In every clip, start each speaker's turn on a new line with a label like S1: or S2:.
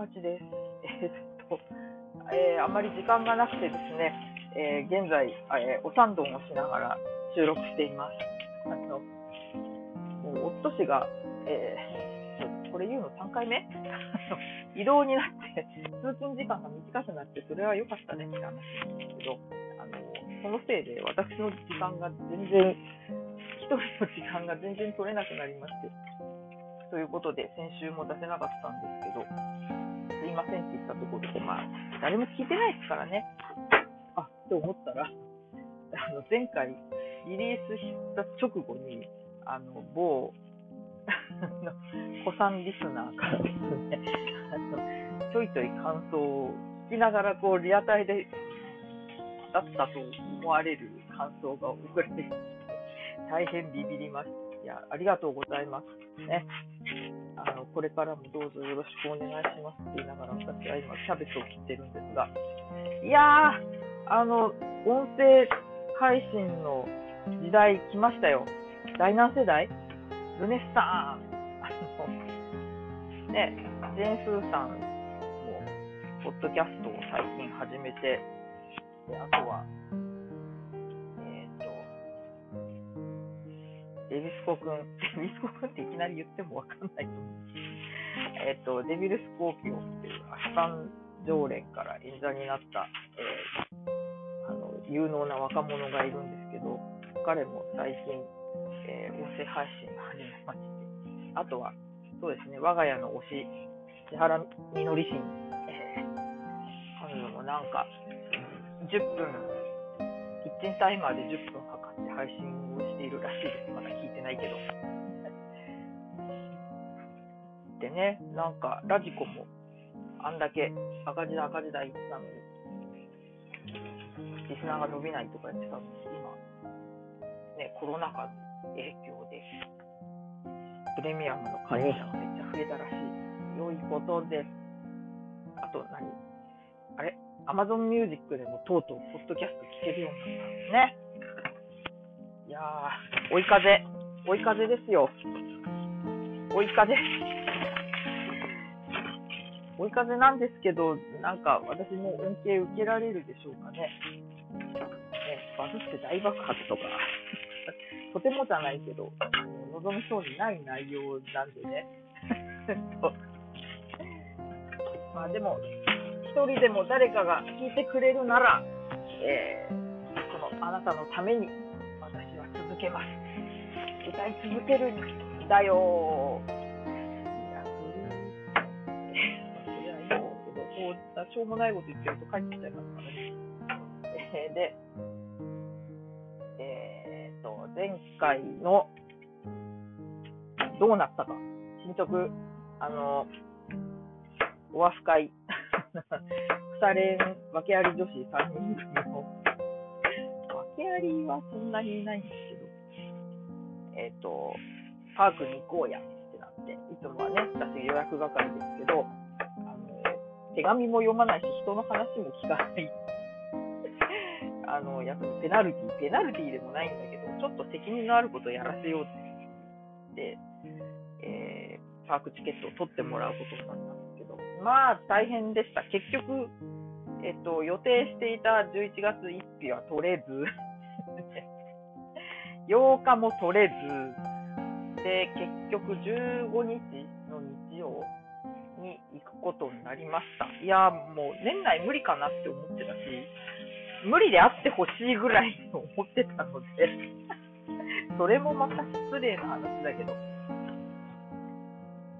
S1: 待ちです。えーっと、えーあまり時間がなくてですね、えー現在、えーお三丼をしながら収録しています。あの、もう夫氏が、えーこれ言うの3回目？移動になって、通勤時間が短くなって、それは良かったねって話なんですけど、あの、そのせいで私の時間が全然、一人の時間が全然取れなくなりまして、ということで、先週も出せなかったんですけど、いませんって言ったところで、まあ、誰も聞いてないですからね。あ、って思ったら、あの、前回、リリースした直後に、あの、某、あの子さんリスナーからですね、あの、ちょいちょい感想を聞きながら、こう、リアタイで、だったと思われる感想が送られてきて、大変ビビりました。いや、ありがとうございます。ね。あの、これからもどうぞよろしくお願いしますって言いながら、私は今、キャベツを切ってるんですが、いやー、あの、音声配信の時代来ましたよ。第何世代？ルネッサンあの、ね、ジェン・スーさんも、ポッドキャストを最近始めて、であとは、デビスコ君、デビスコ君っていきなり言ってもわかんないと思う。えっ、と、デビルスコーピオっていうアシカン常連から演者になった、えーあの、有能な若者がいるんですけど、彼も最近、えー音声配信が始めまして、あとは、そうですね、我が家の推し、千原みのりしん、えー彼女もなんか、10分、キッチンタイマーで10分測って配信をしているらしいです。まだてないけど。でね、なんか、ラジコも、あんだけ赤字だ赤字だ言ってたのに、リスナーが伸びないとか言ってたのに、今、ね、コロナ禍の影響で、プレミアムの会員者がめっちゃ増えたらしい。良いことです。あと何、あれ？Amazon Music でもとうとうポッドキャスト聞けるようになったんですね。いやー、追い風、追い風ですよ。追い風。追い風なんですけど、なんか私も恩恵受けられるでしょうかね。ねバズって大爆発とか、とてもじゃないけど、望みそうにない内容なんでね。まあでも、一人でも誰かが聞いてくれるなら、えー、そのあなたのために私は続けます。歌い続けるんだよいや、それ、それはいいけど、こうしょうもないこと言ってると帰ってきちゃいますからね。で、えー、と、前回のどうなったか、進捗、あの、お和会、腐れん訳あり女子3人組の、訳ありはそんなにいないんです、えっ、と、パークに行こうやってなって、いつもはね、私予約係ですけど、あの、手紙も読まないし、人の話も聞かない。あの、やっぱりペナルティ、ペナルティでもないんだけど、ちょっと責任のあることをやらせようって、えー、パークチケットを取ってもらうことになったんですけど、まあ大変でした。結局、えっと、予定していた11月1日は取れず、8日も取れず、で、結局15日の日曜に行くことになりました。いや、もう年内無理かなって思ってたし、無理であってほしいぐらいに思ってたので、それもまた失礼な話だけど、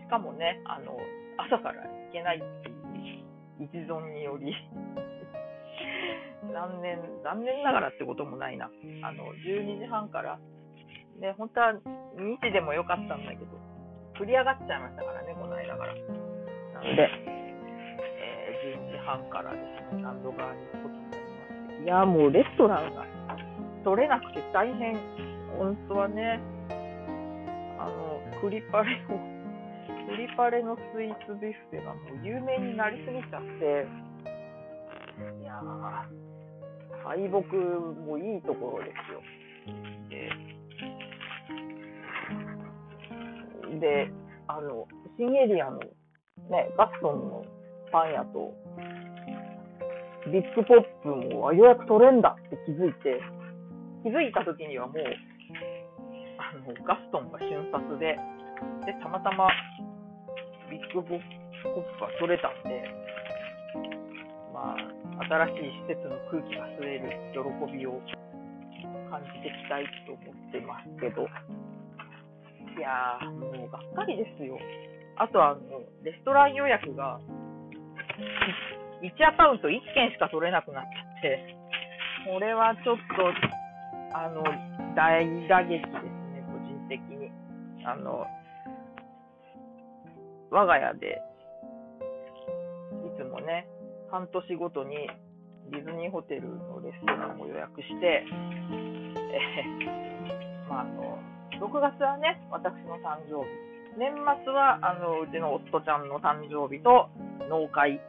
S1: しかもね、あの、朝から行けないっていう一存により、残念、残念ながらってこともないな。あの、12時半から、ね、本当は2時でもよかったんだけど、繰り上がっちゃいましたからね、この間から。なので、えー12時半からですね、ランド側に行くことになりまして。いや、もうレストランが取れなくて大変。本当はね、あの、クリパレを、クリパレのスイーツビュッフェがもう有名になりすぎちゃって、いやー、敗北もいいところですよ。で、であの、新エリアのね、ガストンのパン屋と、ビッグポップもあ予約取れんだって気づいて、気づいた時にはもう、あの、ガストンが瞬殺で、で、たまたまビッグポップが取れたんで、まあ、新しい施設の空気が吸える喜びを感じていきたいと思ってますけど、いやー、もうがっかりですよ。あとあの、レストラン予約が、1アカウント1件しか取れなくなっちゃって、これはちょっと、あの、大打撃ですね、個人的に。あの、我が家で、いつもね、半年ごとにディズニーホテルのレストランを予約して、えー、まあ、あの、6月はね、私の誕生日。年末は、あの、うちの夫ちゃんの誕生日と納会。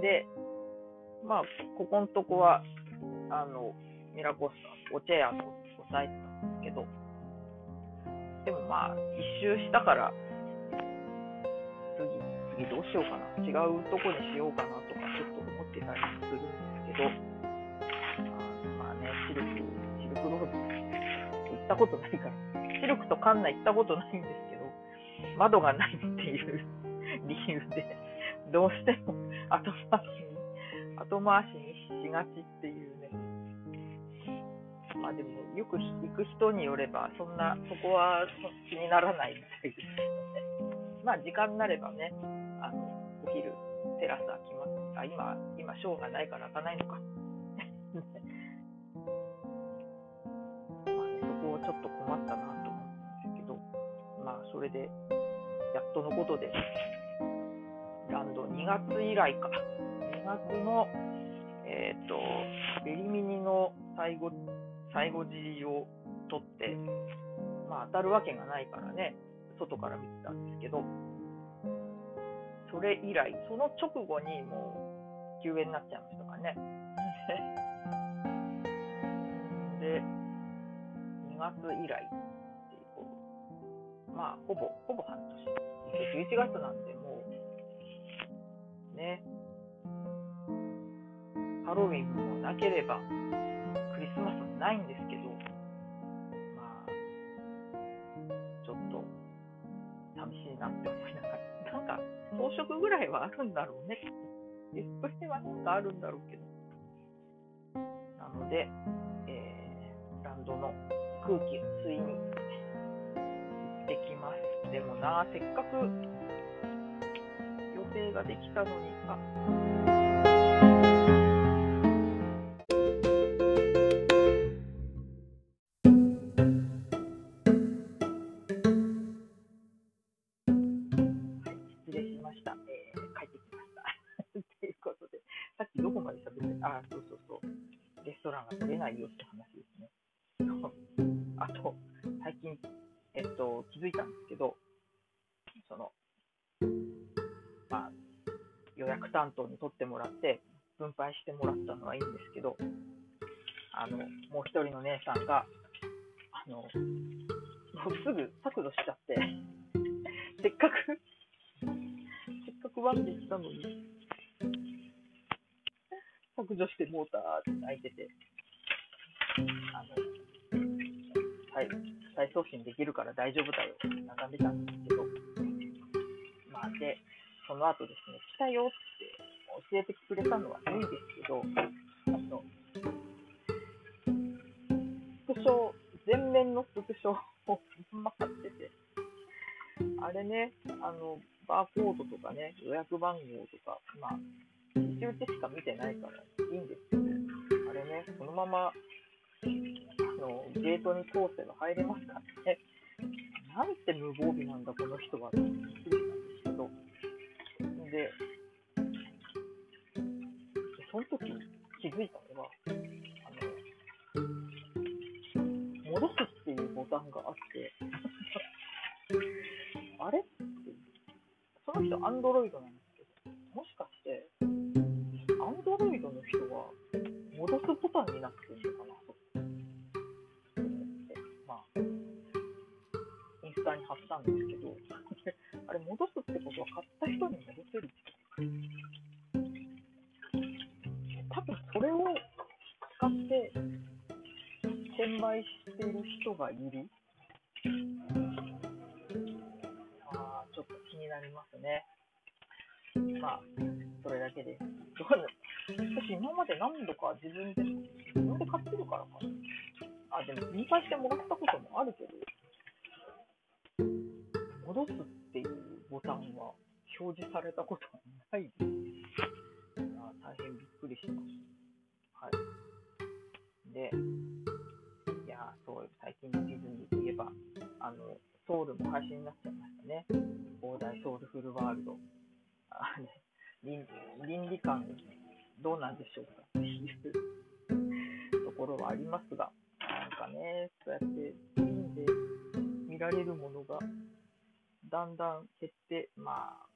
S1: で、まあ、ここのとこは、あの、ミラコスタ、おチェアと抑えてたんですけど、でもまあ、一周したから、次、どうしようかな。違うとこにしようかなとか、ちょっと思ってたりするんですけど、まあね、シルク、シルクロード行ったことないから、シルクとカンナ行ったことないんですけど、窓がないっていう 理由で、どうしても後回しに、後回しにしがちっていうね。まあでも、よく行く人によれば、そんな、そこは気にならないみたいですけどね。まあ時間になればね、あの、お昼、テラス開きます。あ、今、今、ショーがないから開かないのか。まあね、そこをちょっと困ったなと思うんですけど、まあそれで、やっとのことで、ランド2月以来か。2月の、えっ、ー、と、ベリミニの最後、最後尻を取って、まあ当たるわけがないからね、外から見てたんですけど、それ以来、その直後にもう休園になっちゃいましたかね。で、2月以来っていうまあ、ほぼ、ほぼ半年。11月なんで、もう、ね、ハロウィンもなければ、クリスマスもないんですか、装飾ぐらいはあるんだろうね。ディスプレイはなんかあるんだろうけど。なので、えー、ランドの空気を吸いに行ってきます。でもな、せっかく予定ができたのに、あレストランが取れないよって話ですね。あと、最近えっと、気づいたんですけど、その、まあ、予約担当に取ってもらって、分配してもらったのはいいんですけど、あの、もう一人の姉さんが、あの、もうすぐ削除しちゃって、せっかくせっかくワンピしたのに、削除してモーターって泣いてて、あの、はい。再送信できるから大丈夫だよって眺めたんですけど、まあで、その後ですね、来たよって教えてくれたのはいいんですけど、あの、スクショ、全面のスクショをま貼ってて、あれね、あの、バーコードとかね、予約番号とか、まあ、一打ちしか見てないからいいんですけど、あれね、そのままのゲートに通せば入れますからね。なんて無防備なんだ、この人は。びっくりしたんですけど。で、その時気づいたのが、あの、戻すっていうボタンがあって、あれって、その人、アンドロイドな多分それを使って転売してる人がいる。あちょっと気になりますね。まあ、それだけです。私、今まで何度か自分で、自分で買ってるからかな。あ、でも、見返してもらったこともあるけど、戻すっていうボタンは表示されたことはないです。いやそう、最近のディズニーといえば、あの、ソウルも配信になっちゃいましたね。大台ソウルフルワールド。あれ、倫倫理観どうなんでしょうかっていうところはありますが、なんかね、そうやってスクリーで見られるものがだんだん減って、まあ、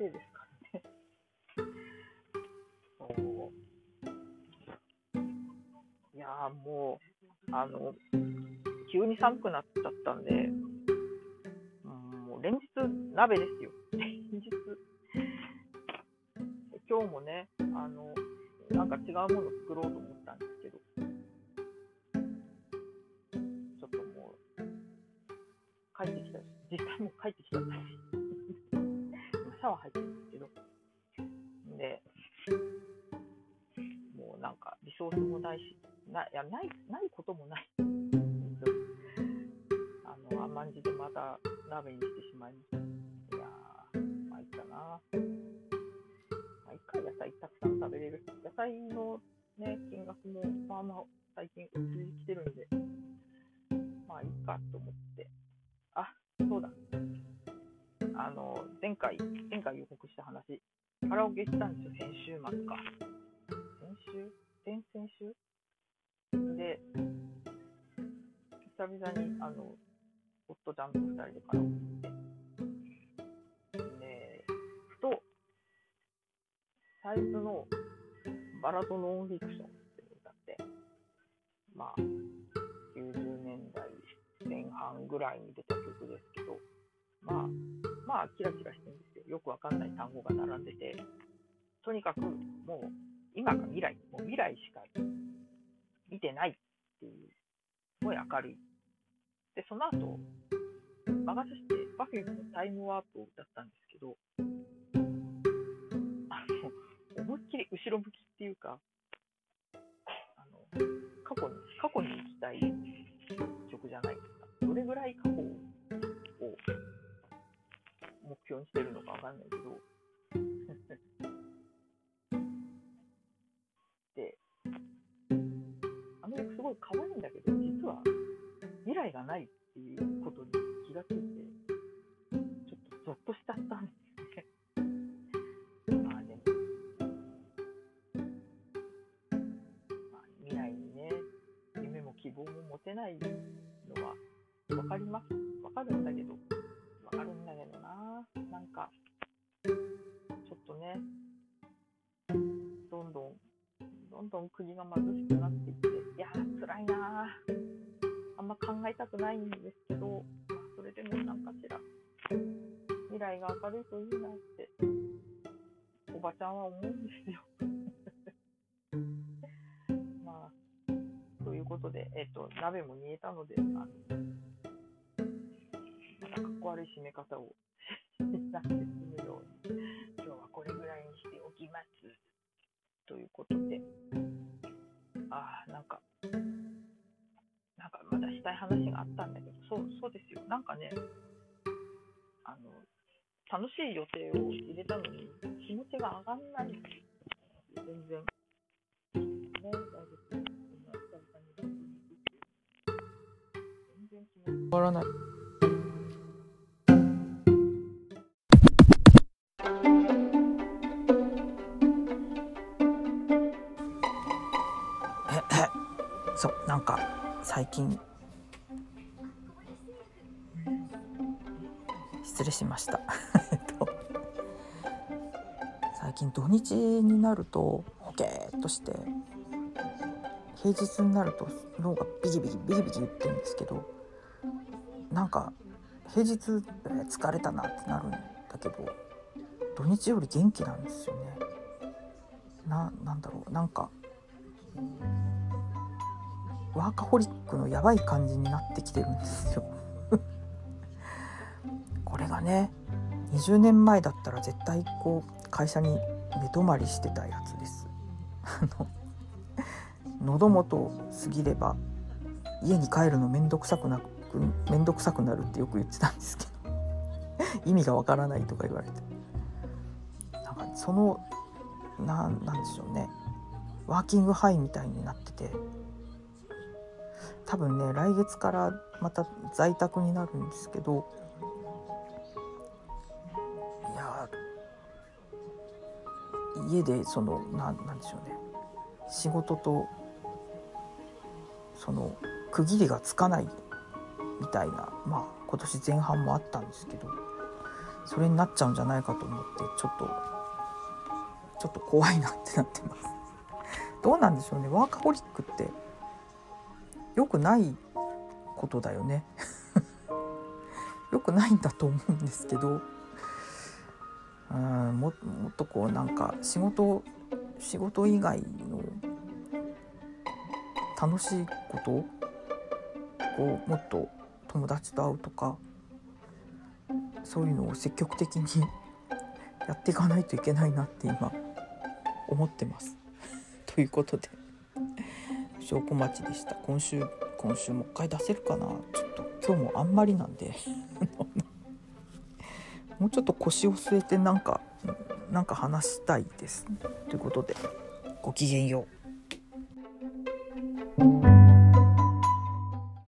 S1: のご時世ですからね。そう。いやもう、あの、急に寒くなっちゃったんで、うんもう連日鍋ですよ。連日。今日もね、あの、なんか違うもの作ろうと思うなんかリソースもないし、な、いや、ない、ないこともない。感じでまた鍋にしてしまいました。いやー、参ったなまあ、一回野菜たくさん食べれる。野菜のね、金額もまあまあ最近落ちてきてるんで、まあいいかと思って。あ、そうだ。あの、前回、前回予告した話、カラオケ行ったんですよ、先週末か。先週？先週？で、久々に、あの、夫ちゃんと2人でカラオケ行って、で、ふと、サイズのバラとノンフィクションって歌って、まあ、90年代前半ぐらいに出た曲ですけど、まあ、まあ、キラキラしてるんですよ。よくわかんない単語が並んでて、とにかくもう、今か未来、もう未来しか見てないっていう、すごい明るいで、その後、魔が差して Perfume のタイムワープを歌ったんですけど、あの、思いっきり後ろ向きっていうか、あの、過去に、過去に行きたい曲じゃないですか。どれぐらい過去を目標にしてるのかわかんないけど、ごい可愛いんだけど、実は未来がないっていうことに気がついて、ちょっとゾッとしが明るいといいなって。おばちゃんは思うんですよ。まあということで、えっ、と鍋も煮えたのであのまたかっこ悪い締め方をしなくて済むように今日はこれぐらいにしておきます。ということで。ああなんかなんかまだしたい話があったんだけど、そうそうですよ。なんかね、楽しい予定を入れたのに気持ちが上がんない。全然。ね、大丈夫。全然気持ち上がらない。そう、なんか最近失礼しました最近土日になるとホケーっとして平日になると脳がビキビキビキビキ言ってるんですけど
S2: なんか平日疲れたなってなるんだけど土日より元気なんですよね。ななんだろうなんかワーカホリックのやばい感じになってきてるんですよ。これがね20年前だったら絶対こう会社に寝泊まりしてたやつです。喉元過ぎれば家に帰るの面倒くさくなく面倒くさくなるってよく言ってたんですけど意味がわからないとか言われて。なんかそのななんでしょうね。ワーキングハイみたいになってて多分ね来月からまた在宅になるんですけど家でそのななんでしょうね。仕事とその区切りがつかないみたいなまあ今年前半もあったんですけどそれになっちゃうんじゃないかと思ってちょっとちょっと怖いなってなってます。どうなんでしょうね。ワーカホリックって良くないことだよね。良くないんだと思うんですけどうんももっとこうなんか仕事仕事以外の楽しいこと？をもっと友達と会うとか？そういうのを積極的に やっていかないといけないなって今思ってます。ということで証拠待ちでした。今週今週もう一回出せるかな？ちょっと今日もあんまりなんで。もうちょっと腰を据えてなんかなんか話したいですということでごきげんよう。